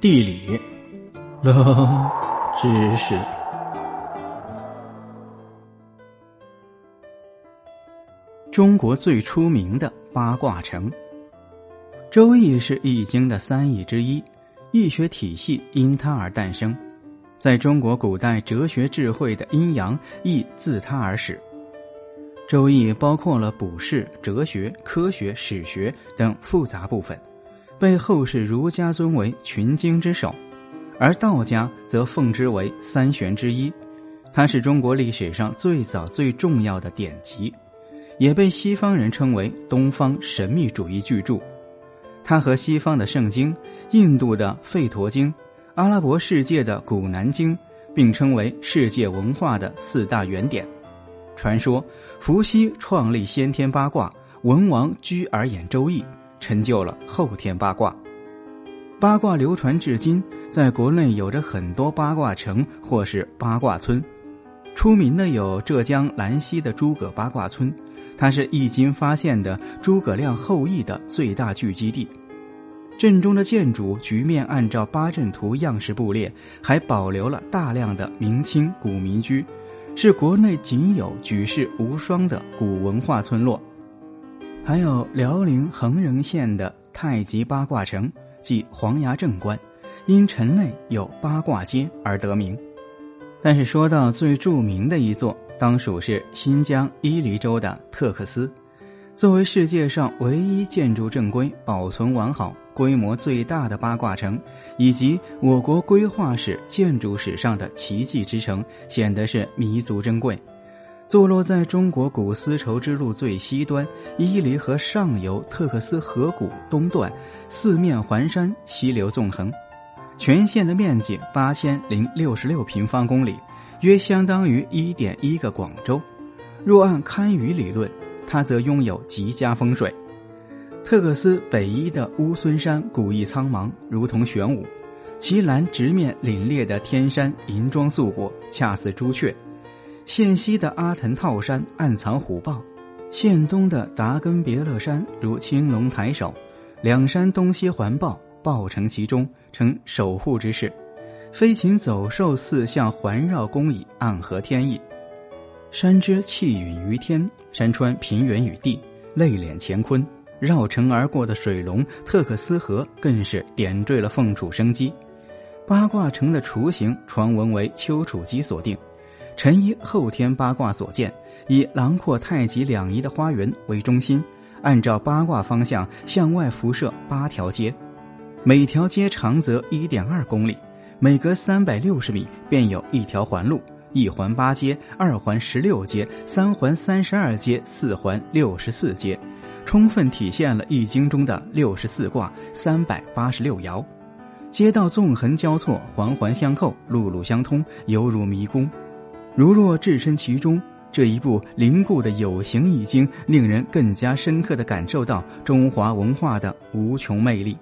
地理，冷知识。中国最出名的八卦城，《周易》是易经的三易之一，易学体系因它而诞生。在中国古代哲学智慧的阴阳亦自它而始。《周易》包括了卜筮、哲学、科学、史学等复杂部分。被后世儒家尊为群经之首，而道家则奉之为三玄之一。它是中国历史上最早最重要的典籍，也被西方人称为东方神秘主义巨著。它和西方的圣经、印度的吠陀经、阿拉伯世界的古南经并称为世界文化的四大原点。传说伏羲创立先天八卦，文王居而演周易。成就了后天八卦，八卦流传至今，在国内有着很多八卦城或是八卦村，出名的有浙江兰溪的诸葛八卦村，它是易经发现的诸葛亮后裔的最大聚集地。镇中的建筑局面按照八阵图样式布列，还保留了大量的明清古民居，是国内仅有举世无双的古文化村落。还有辽宁恒仁县的太极八卦城，即黄崖镇关，因城内有八卦街而得名。但是说到最著名的一座，当属是新疆伊犁州的特克斯。作为世界上唯一建筑正规、保存完好、规模最大的八卦城，以及我国规划史、建筑史上的奇迹之城，显得是弥足珍贵。坐落在中国古丝绸之路最西端，伊犁河上游特克斯河谷东段，四面环山，溪流纵横，全县的面积八千零六十六平方公里，约相当于一点一个广州。若按堪舆理论，它则拥有极佳风水。特克斯北依的乌孙山古意苍茫，如同玄武；其南直面凛冽的天山，银装素裹，恰似朱雀。县西的阿腾套山暗藏虎豹，县东的达根别勒山如青龙抬手，两山东西环抱，抱成其中，成守护之势。飞禽走兽四象环绕宫以暗合天意。山之气允于天，山川平原与地，内敛乾坤。绕城而过的水龙特克斯河更是点缀了凤雏生机。八卦城的雏形传闻为丘处机所定。陈依后天八卦所见，以囊括太极两仪的花园为中心，按照八卦方向向外辐射八条街，每条街长则一点二公里，每隔三百六十米便有一条环路，一环八街，二环十六街，三环三十二街，四环六十四街，充分体现了易经中的六十四卦、三百八十六爻。街道纵横交错，环环相扣，路路相通，犹如迷宫。如若置身其中，这一部凝固的有形易经，令人更加深刻的感受到中华文化的无穷魅力。